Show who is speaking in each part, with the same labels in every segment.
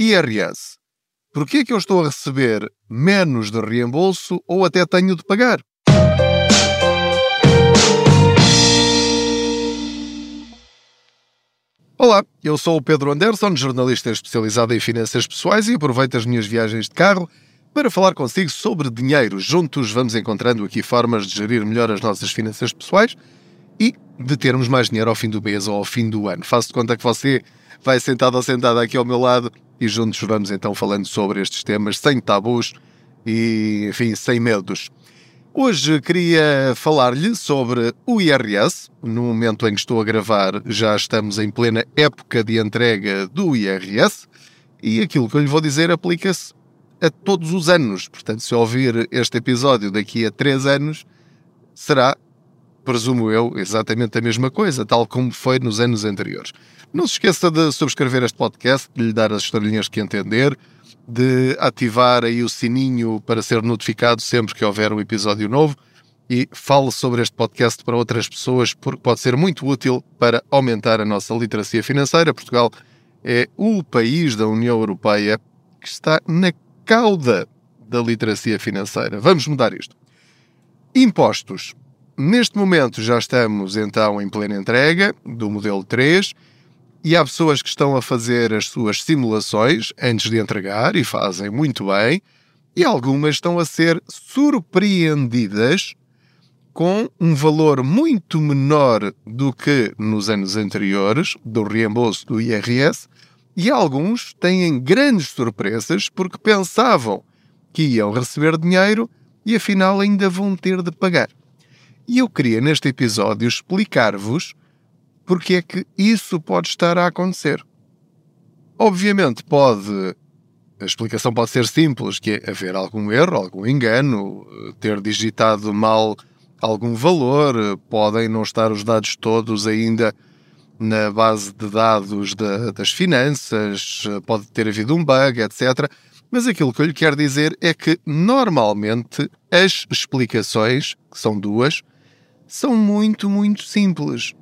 Speaker 1: IRS. Por que é que eu estou a receber menos de reembolso ou até tenho de pagar? Olá, eu sou o Pedro Anderson, jornalista especializado em finanças pessoais e aproveito as minhas viagens de carro para falar consigo sobre dinheiro. Juntos vamos encontrando aqui formas de gerir melhor as nossas finanças pessoais e de termos mais dinheiro ao fim do mês ou ao fim do ano. Faço de conta que você vai sentado ou sentada aqui ao meu lado e juntos vamos então falando sobre estes temas sem tabus e, enfim, sem medos. Hoje queria falar-lhe sobre o IRS. No momento em que estou a gravar, já estamos em plena época de entrega do IRS e aquilo que eu lhe vou dizer aplica-se a todos os anos. Portanto, se ouvir este episódio daqui a três anos, será, presumo eu, exatamente a mesma coisa, tal como foi nos anos anteriores. Não se esqueça de subscrever este podcast, de lhe dar as estrelinhas que entender de ativar aí o sininho para ser notificado sempre que houver um episódio novo e fale sobre este podcast para outras pessoas porque pode ser muito útil para aumentar a nossa literacia financeira. Portugal é o país da União Europeia que está na cauda da literacia financeira. Vamos mudar isto. Impostos. Neste momento já estamos então em plena entrega do modelo 3 e há pessoas que estão a fazer as suas simulações antes de entregar e fazem muito bem, e algumas estão a ser surpreendidas com um valor muito menor do que nos anos anteriores do reembolso do IRS, e alguns têm grandes surpresas porque pensavam que iam receber dinheiro e afinal ainda vão ter de pagar. E eu queria neste episódio explicar-vos porque é que isso pode estar a acontecer. Obviamente pode. A explicação pode ser simples, que é haver algum erro, algum engano, ter digitado mal algum valor, podem não estar os dados todos ainda na base de dados da, das finanças, pode ter havido um bug, etc. Mas aquilo que eu lhe quero dizer é que normalmente as explicações, que são duas, são muito, muito simples.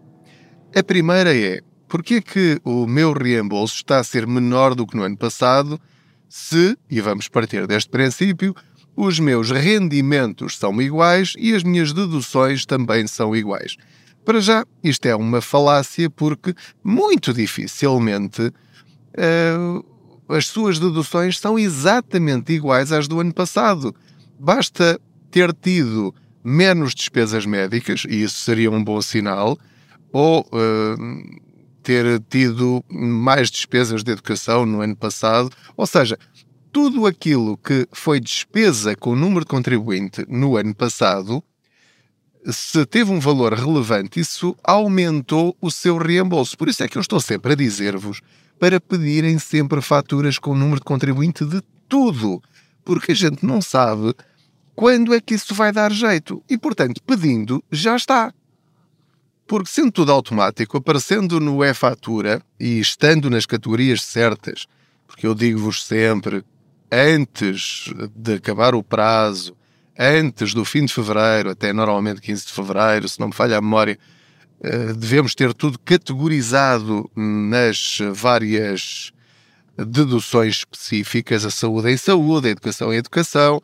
Speaker 1: A primeira é: porquê é que o meu reembolso está a ser menor do que no ano passado se, e vamos partir deste princípio, os meus rendimentos são iguais e as minhas deduções também são iguais? Para já, isto é uma falácia porque muito dificilmente uh, as suas deduções são exatamente iguais às do ano passado. Basta ter tido menos despesas médicas, e isso seria um bom sinal, ou uh, ter tido mais despesas de educação no ano passado. Ou seja, tudo aquilo que foi despesa com o número de contribuinte no ano passado, se teve um valor relevante, isso aumentou o seu reembolso. Por isso é que eu estou sempre a dizer-vos para pedirem sempre faturas com o número de contribuinte de tudo, porque a gente não sabe quando é que isso vai dar jeito. E, portanto, pedindo, já está. Porque sendo tudo automático, aparecendo no e-fatura e estando nas categorias certas, porque eu digo-vos sempre, antes de acabar o prazo, antes do fim de fevereiro, até normalmente 15 de fevereiro, se não me falha a memória, eh, devemos ter tudo categorizado nas várias deduções específicas, a saúde em saúde, a educação em educação,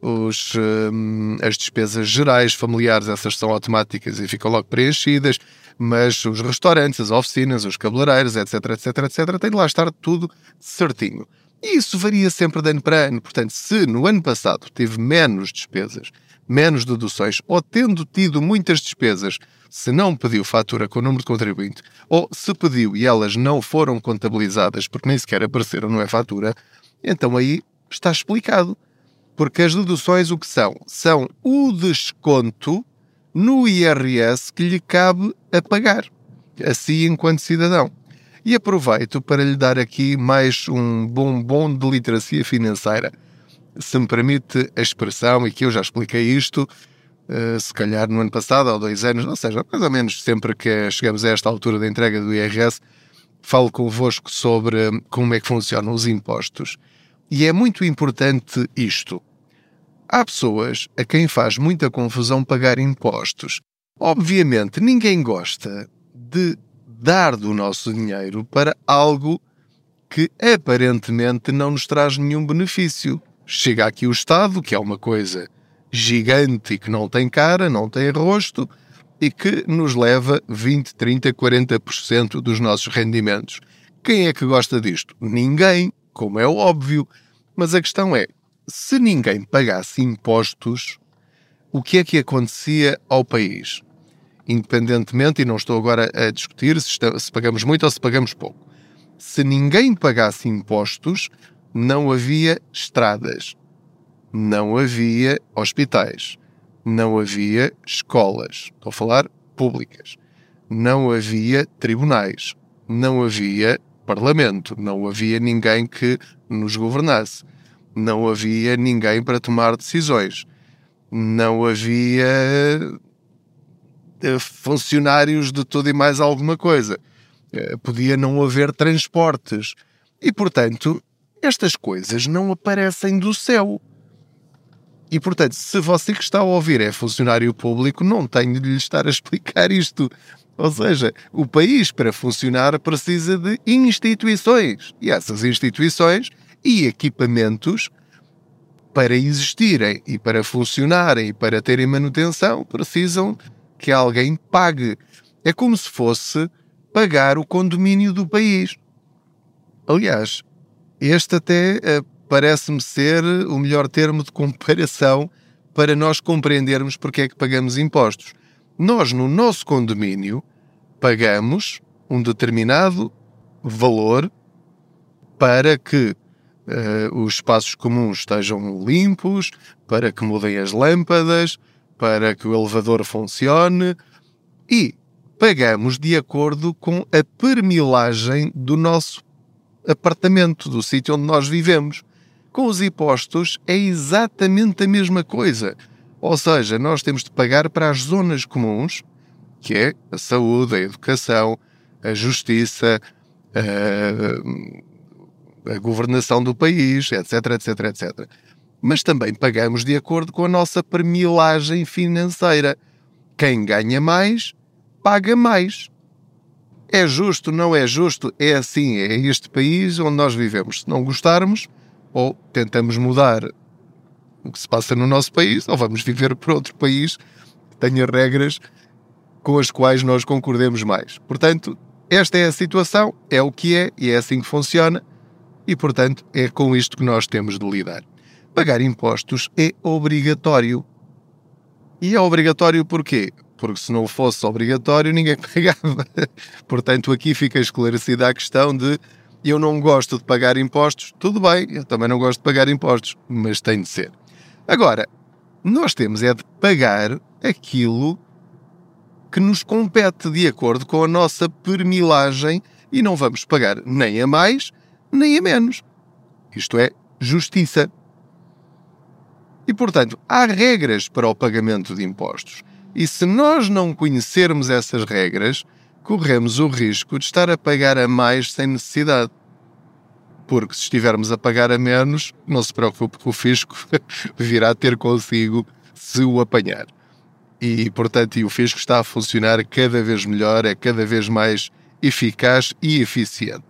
Speaker 1: os, um, as despesas gerais familiares, essas são automáticas e ficam logo preenchidas, mas os restaurantes, as oficinas, os cabeleireiros, etc, etc, etc, tem de lá estar tudo certinho. E isso varia sempre de ano para ano. Portanto, se no ano passado teve menos despesas, menos deduções, ou tendo tido muitas despesas, se não pediu fatura com o número de contribuinte, ou se pediu e elas não foram contabilizadas porque nem sequer apareceram no e-fatura, então aí está explicado. Porque as deduções o que são? São o desconto no IRS que lhe cabe a pagar, assim enquanto cidadão. E aproveito para lhe dar aqui mais um bombom de literacia financeira. Se me permite a expressão, e que eu já expliquei isto, uh, se calhar no ano passado ou dois anos, ou seja, mais ou menos sempre que chegamos a esta altura da entrega do IRS, falo convosco sobre como é que funcionam os impostos. E é muito importante isto. Há pessoas a quem faz muita confusão pagar impostos. Obviamente, ninguém gosta de dar do nosso dinheiro para algo que aparentemente não nos traz nenhum benefício. Chega aqui o Estado, que é uma coisa gigante e que não tem cara, não tem rosto, e que nos leva 20, 30, 40% dos nossos rendimentos. Quem é que gosta disto? Ninguém, como é óbvio. Mas a questão é: se ninguém pagasse impostos, o que é que acontecia ao país? Independentemente, e não estou agora a discutir se, está, se pagamos muito ou se pagamos pouco. Se ninguém pagasse impostos, não havia estradas, não havia hospitais, não havia escolas, estou a falar públicas, não havia tribunais, não havia parlamento, não havia ninguém que nos governasse, não havia ninguém para tomar decisões, não havia eh, funcionários de tudo e mais alguma coisa. Eh, podia não haver transportes. E, portanto, estas coisas não aparecem do céu. E, portanto, se você que está a ouvir é funcionário público, não tenho de lhe estar a explicar isto. Ou seja, o país, para funcionar, precisa de instituições. E essas instituições e equipamentos, para existirem e para funcionarem e para terem manutenção, precisam que alguém pague. É como se fosse pagar o condomínio do país. Aliás, este até uh, parece-me ser o melhor termo de comparação para nós compreendermos porque é que pagamos impostos. Nós, no nosso condomínio, pagamos um determinado valor para que uh, os espaços comuns estejam limpos, para que mudem as lâmpadas, para que o elevador funcione e pagamos de acordo com a permilagem do nosso apartamento, do sítio onde nós vivemos. Com os impostos é exatamente a mesma coisa. Ou seja, nós temos de pagar para as zonas comuns, que é a saúde, a educação, a justiça, a, a governação do país, etc, etc, etc. Mas também pagamos de acordo com a nossa permilagem financeira. Quem ganha mais, paga mais. É justo, não é justo? É assim, é este país onde nós vivemos. Se não gostarmos, ou tentamos mudar o que se passa no nosso país, ou vamos viver para outro país que tenha regras com as quais nós concordemos mais. Portanto, esta é a situação, é o que é e é assim que funciona, e portanto é com isto que nós temos de lidar. Pagar impostos é obrigatório. E é obrigatório porquê? porque se não fosse obrigatório ninguém pagava. Portanto, aqui fica esclarecida a questão de eu não gosto de pagar impostos, tudo bem, eu também não gosto de pagar impostos, mas tem de ser. Agora, nós temos é de pagar aquilo que nos compete de acordo com a nossa permilagem e não vamos pagar nem a mais nem a menos. Isto é justiça. E, portanto, há regras para o pagamento de impostos. E se nós não conhecermos essas regras, corremos o risco de estar a pagar a mais sem necessidade. Porque se estivermos a pagar a menos, não se preocupe que o fisco virá ter consigo se o apanhar. E, portanto, e o fisco está a funcionar cada vez melhor, é cada vez mais eficaz e eficiente.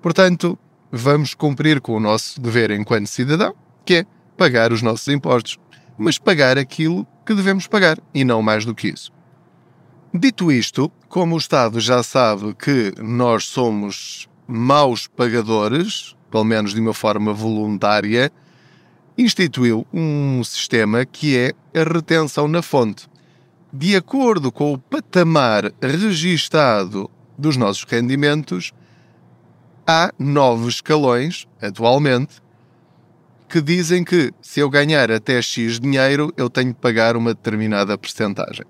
Speaker 1: Portanto, vamos cumprir com o nosso dever enquanto cidadão, que é pagar os nossos impostos, mas pagar aquilo que devemos pagar e não mais do que isso. Dito isto, como o Estado já sabe que nós somos maus pagadores, pelo menos de uma forma voluntária, instituiu um sistema que é a retenção na fonte. De acordo com o patamar registado dos nossos rendimentos, há novos escalões, atualmente, que dizem que se eu ganhar até X dinheiro, eu tenho de pagar uma determinada percentagem.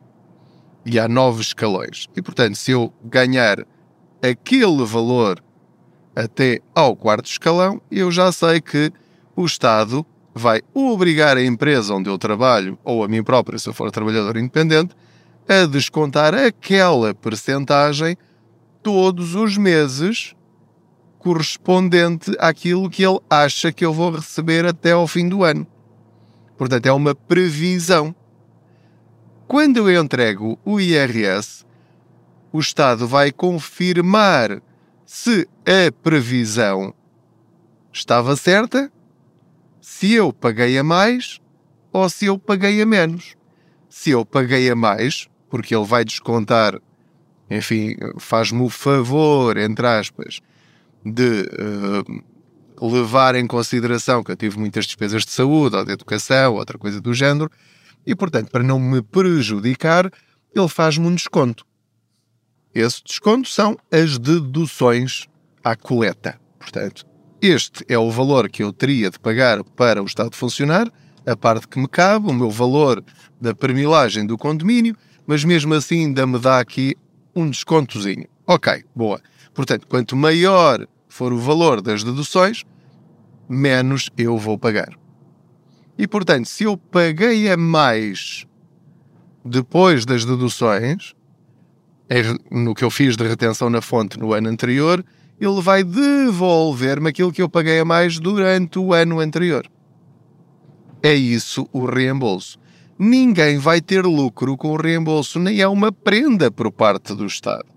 Speaker 1: E há novos escalões. E portanto, se eu ganhar aquele valor até ao quarto escalão, eu já sei que o Estado vai obrigar a empresa onde eu trabalho, ou a mim próprio, se eu for trabalhador independente, a descontar aquela percentagem todos os meses correspondente àquilo que ele acha que eu vou receber até ao fim do ano. Portanto, é uma previsão. Quando eu entrego o IRS, o Estado vai confirmar se a previsão estava certa se eu paguei a mais ou se eu paguei a menos. Se eu paguei a mais, porque ele vai descontar, enfim, faz-me o favor, entre aspas, de uh, levar em consideração que eu tive muitas despesas de saúde ou de educação, outra coisa do género, e portanto, para não me prejudicar, ele faz-me um desconto. Esse desconto são as deduções à coleta. Portanto, este é o valor que eu teria de pagar para o Estado funcionar, a parte que me cabe, o meu valor da permilagem do condomínio, mas mesmo assim ainda me dá aqui um descontozinho. Ok, boa. Portanto, quanto maior for o valor das deduções, menos eu vou pagar. E portanto, se eu paguei a mais depois das deduções, no que eu fiz de retenção na fonte no ano anterior, ele vai devolver-me aquilo que eu paguei a mais durante o ano anterior. É isso o reembolso. Ninguém vai ter lucro com o reembolso, nem é uma prenda por parte do Estado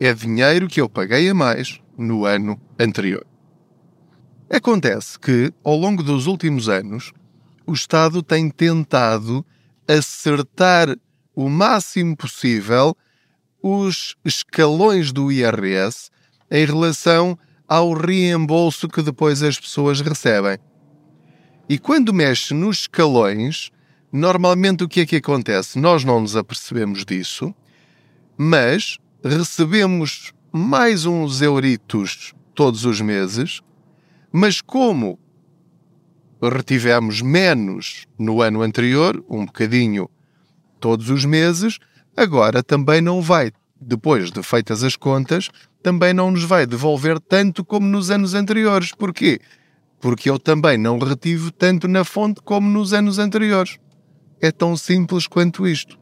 Speaker 1: é dinheiro que eu paguei a mais no ano anterior. Acontece que, ao longo dos últimos anos, o Estado tem tentado acertar o máximo possível os escalões do IRS em relação ao reembolso que depois as pessoas recebem. E quando mexe nos escalões, normalmente o que é que acontece? Nós não nos apercebemos disso, mas recebemos mais uns euritos todos os meses, mas como retivemos menos no ano anterior, um bocadinho todos os meses, agora também não vai, depois de feitas as contas, também não nos vai devolver tanto como nos anos anteriores. Porquê? Porque eu também não retive tanto na fonte como nos anos anteriores. É tão simples quanto isto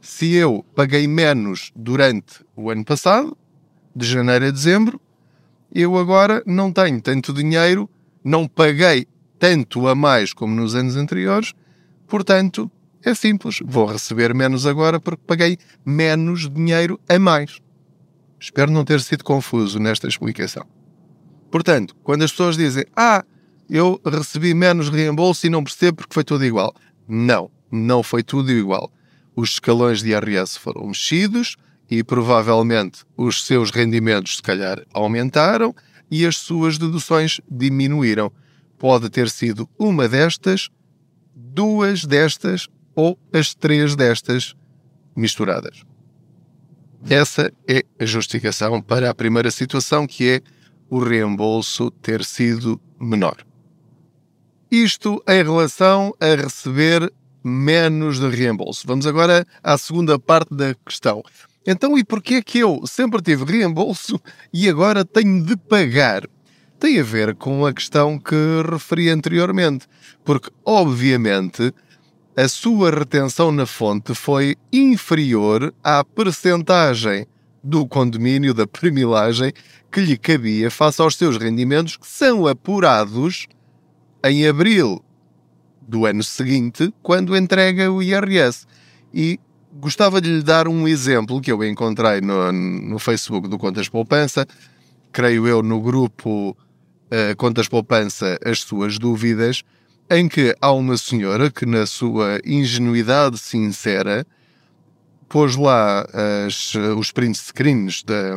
Speaker 1: se eu paguei menos durante o ano passado, de janeiro a dezembro, eu agora não tenho tanto dinheiro, não paguei tanto a mais como nos anos anteriores, portanto, é simples, vou receber menos agora porque paguei menos dinheiro a mais. Espero não ter sido confuso nesta explicação. Portanto, quando as pessoas dizem, ah, eu recebi menos reembolso e não percebo porque foi tudo igual. Não, não foi tudo igual os escalões de IRS foram mexidos e provavelmente os seus rendimentos, se calhar, aumentaram e as suas deduções diminuíram. Pode ter sido uma destas, duas destas ou as três destas misturadas. Essa é a justificação para a primeira situação, que é o reembolso ter sido menor. Isto em relação a receber menos de reembolso. Vamos agora à segunda parte da questão. Então, e porquê que eu sempre tive reembolso e agora tenho de pagar? Tem a ver com a questão que referi anteriormente, porque, obviamente, a sua retenção na fonte foi inferior à percentagem do condomínio da premilagem que lhe cabia face aos seus rendimentos que são apurados em abril do ano seguinte, quando entrega o IRS. E gostava de lhe dar um exemplo que eu encontrei no, no Facebook do Contas Poupança, creio eu no grupo uh, Contas Poupança As Suas Dúvidas, em que há uma senhora que, na sua ingenuidade sincera, pôs lá as, os print screens da,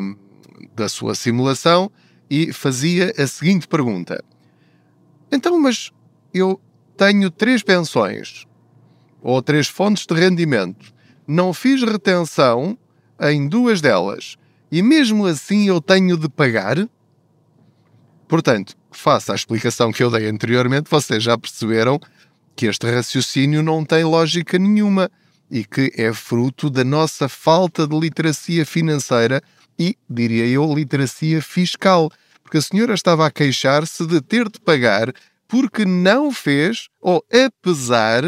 Speaker 1: da sua simulação e fazia a seguinte pergunta: Então, mas eu tenho três pensões ou três fontes de rendimento, não fiz retenção em duas delas e mesmo assim eu tenho de pagar? Portanto, faça a explicação que eu dei anteriormente, vocês já perceberam que este raciocínio não tem lógica nenhuma e que é fruto da nossa falta de literacia financeira e, diria eu, literacia fiscal. Porque a senhora estava a queixar-se de ter de pagar porque não fez, ou apesar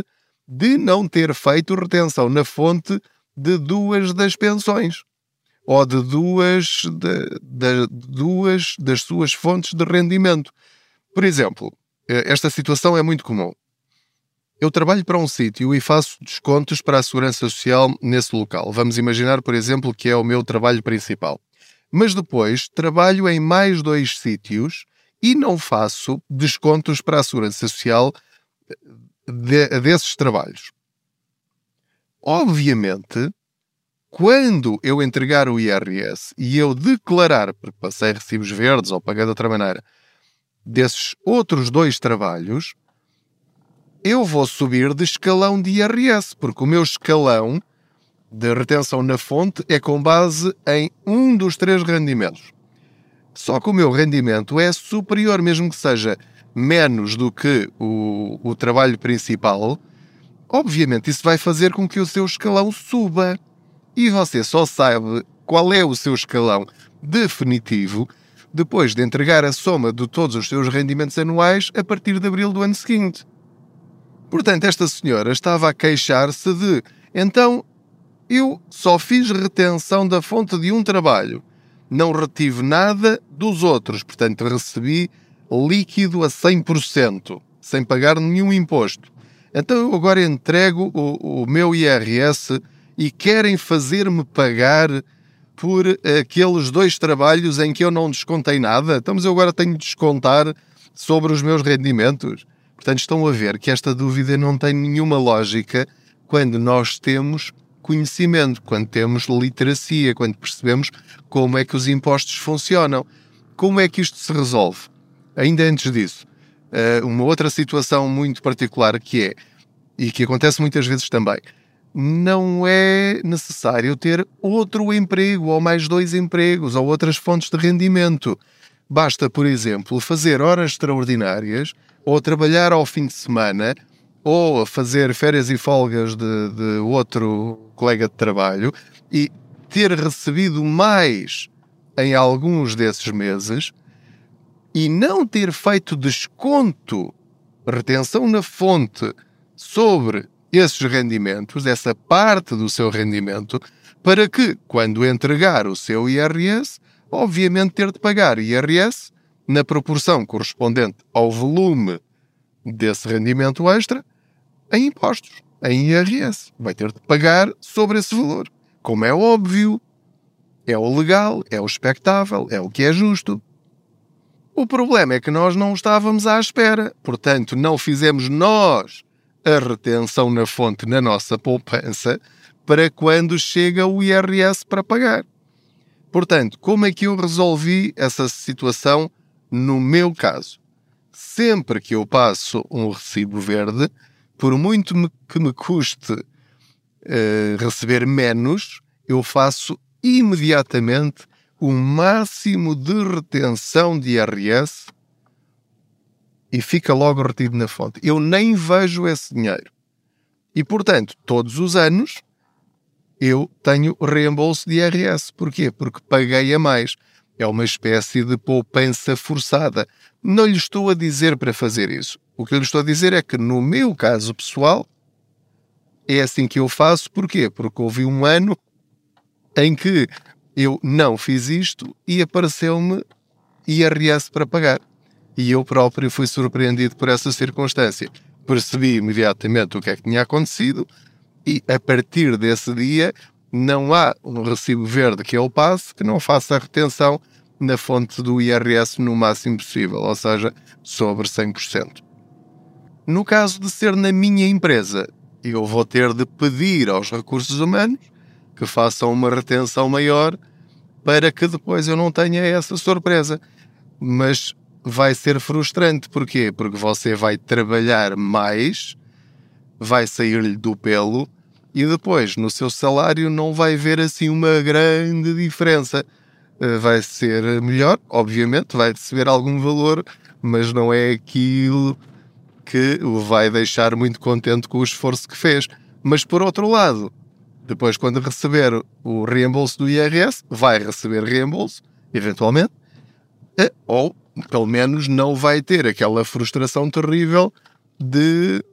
Speaker 1: de não ter feito retenção na fonte de duas das pensões ou de duas, de, de, duas das suas fontes de rendimento. Por exemplo, eh, esta situação é muito comum. Eu trabalho para um sítio e faço descontos para a segurança social nesse local. Vamos imaginar, por exemplo, que é o meu trabalho principal. Mas depois trabalho em mais dois sítios e não faço descontos para a Segurança Social de, desses trabalhos. Obviamente, quando eu entregar o IRS e eu declarar, porque passei recibos verdes ou paguei de outra maneira, desses outros dois trabalhos, eu vou subir de escalão de IRS, porque o meu escalão de retenção na fonte é com base em um dos três rendimentos. Só que o meu rendimento é superior, mesmo que seja menos do que o, o trabalho principal, obviamente isso vai fazer com que o seu escalão suba. E você só sabe qual é o seu escalão definitivo depois de entregar a soma de todos os seus rendimentos anuais a partir de abril do ano seguinte. Portanto, esta senhora estava a queixar-se de então eu só fiz retenção da fonte de um trabalho, não retive nada dos outros, portanto, recebi líquido a 100%, sem pagar nenhum imposto. Então eu agora entrego o, o meu IRS e querem fazer-me pagar por aqueles dois trabalhos em que eu não descontei nada. Então, mas eu agora tenho de descontar sobre os meus rendimentos. Portanto, estão a ver que esta dúvida não tem nenhuma lógica quando nós temos conhecimento, quando temos literacia, quando percebemos como é que os impostos funcionam. Como é que isto se resolve? Ainda antes disso, eh, uma outra situação muito particular que é, e que acontece muitas vezes também, não é necessário ter outro emprego ou mais dois empregos ou outras fontes de rendimento. Basta, por exemplo, fazer horas extraordinárias ou trabalhar ao fim de semana ou fazer férias e folgas de, de outro colega de trabalho e ter recebido mais em alguns desses meses e não ter feito desconto, retenção na fonte sobre esses rendimentos, essa parte do seu rendimento, para que, quando entregar o seu IRS, obviamente ter de pagar IRS na proporção correspondente ao volume desse rendimento extra em impostos, em IRS. Vai ter de pagar sobre esse valor. Como é óbvio, é o legal, é o expectável, é o que é justo. O problema é que nós não estávamos à espera, portanto, não fizemos nós a retenção na fonte na nossa poupança para quando chega o IRS para pagar. Portanto, como é que eu resolvi essa situação no meu caso? Sempre que eu passo um recibo verde, por muito que me custe uh, receber menos, eu faço imediatamente o máximo de retenção de IRS e fica logo retido na fonte. Eu nem vejo esse dinheiro. E, portanto, todos os anos eu tenho reembolso de IRS. Porquê? Porque paguei a mais. É uma espécie de poupança forçada. Não lhe estou a dizer para fazer isso. O que eu lhe estou a dizer é que, no meu caso pessoal, é assim que eu faço. Porquê? Porque houve um ano em que eu não fiz isto e apareceu-me IRS para pagar e eu próprio fui surpreendido por essa circunstância. Percebi imediatamente o que é que tinha acontecido e a partir desse dia não há um recibo verde que eu passe que não faça a retenção na fonte do IRS no máximo possível, ou seja, sobre 100%. No caso de ser na minha empresa, eu vou ter de pedir aos recursos humanos que façam uma retenção maior para que depois eu não tenha essa surpresa. Mas vai ser frustrante. Porquê? Porque você vai trabalhar mais, vai sair-lhe do pelo e depois no seu salário não vai ver assim uma grande diferença. Eh, vai ser melhor, obviamente, vai receber algum valor, mas não é aquilo que o vai deixar muito contente com o esforço que fez. Mas por outro lado, depois quando receber o reembolso do IRS, vai receber reembolso, eventualmente, eh, ou pelo menos não vai ter aquela frustração terrível de,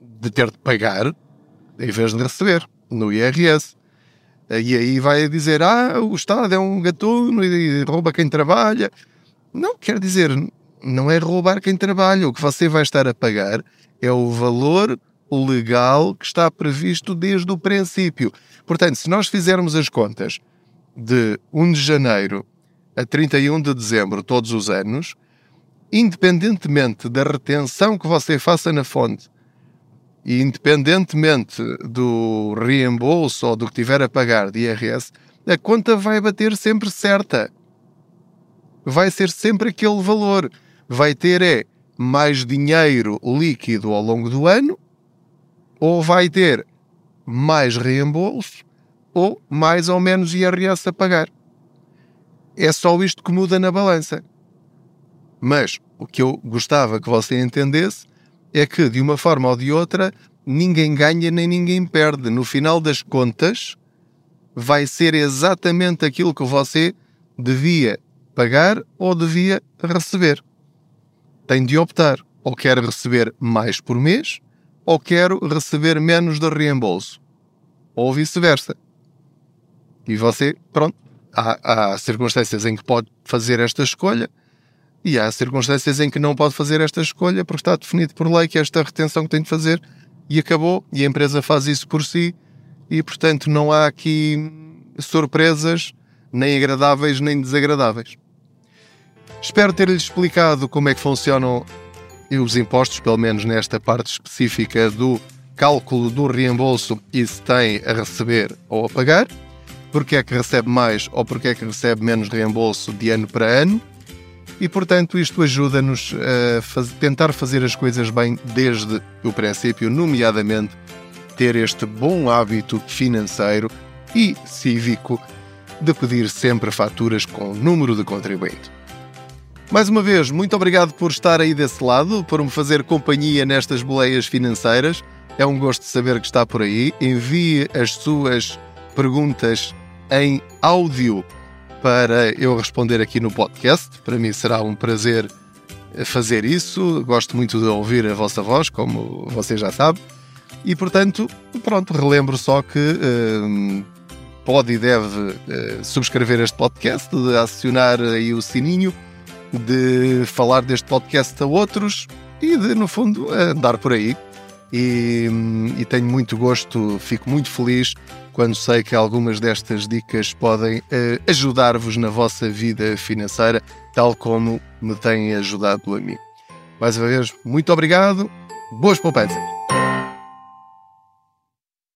Speaker 1: de ter de pagar em vez de receber no IRS. E aí vai dizer: Ah, o Estado é um gatuno e rouba quem trabalha. Não quer dizer, não é roubar quem trabalha. O que você vai estar a pagar é o valor legal que está previsto desde o princípio. Portanto, se nós fizermos as contas de 1 de janeiro a 31 de dezembro, todos os anos, independentemente da retenção que você faça na fonte e independentemente do reembolso ou do que tiver a pagar de IRS, a conta vai bater sempre certa. Vai ser sempre aquele valor. Vai ter é mais dinheiro líquido ao longo do ano ou vai ter mais reembolso ou mais ou menos IRS a pagar. É só isto que muda na balança. Mas o que eu gostava que você entendesse é que, de uma forma ou de outra, ninguém ganha nem ninguém perde. No final das contas, vai ser exatamente aquilo que você devia pagar ou devia receber. Tem de optar. Ou quer receber mais por mês, ou quero receber menos de reembolso. Ou vice-versa. E você, pronto, há, há circunstâncias em que pode fazer esta escolha e há circunstâncias em que não pode fazer esta escolha porque está definido por lei que é esta retenção que tem de fazer e acabou. E a empresa faz isso por si e, portanto, não há aqui surpresas nem agradáveis nem desagradáveis. Espero ter-lhes explicado como é que funcionam os impostos, pelo menos nesta parte específica do cálculo do reembolso e se tem a receber ou a pagar, porque é que recebe mais ou porque é que recebe menos reembolso de ano para ano. E, portanto, isto ajuda-nos a tentar fazer as coisas bem desde o princípio, nomeadamente ter este bom hábito financeiro e cívico de pedir sempre faturas com o número de contribuinte. Mais uma vez, muito obrigado por estar aí desse lado, por me fazer companhia nestas boleias financeiras. É um gosto saber que está por aí. Envie as suas perguntas em áudio para eu responder aqui no podcast. Para mim será um prazer fazer isso. Gosto muito de ouvir a vossa voz, como você já sabe. E portanto, pronto, relembro só que hum, pode e deve uh, subscrever este podcast, de acionar aí o sininho de falar deste podcast a outros e de, no fundo, andar por aí. E, e, tenho muito gosto, fico muito feliz quando sei que algumas destas dicas podem uh, ajudar-vos na vossa vida financeira, tal como me têm ajudado a mim. Mais uma vez, muito obrigado, boas poupanças!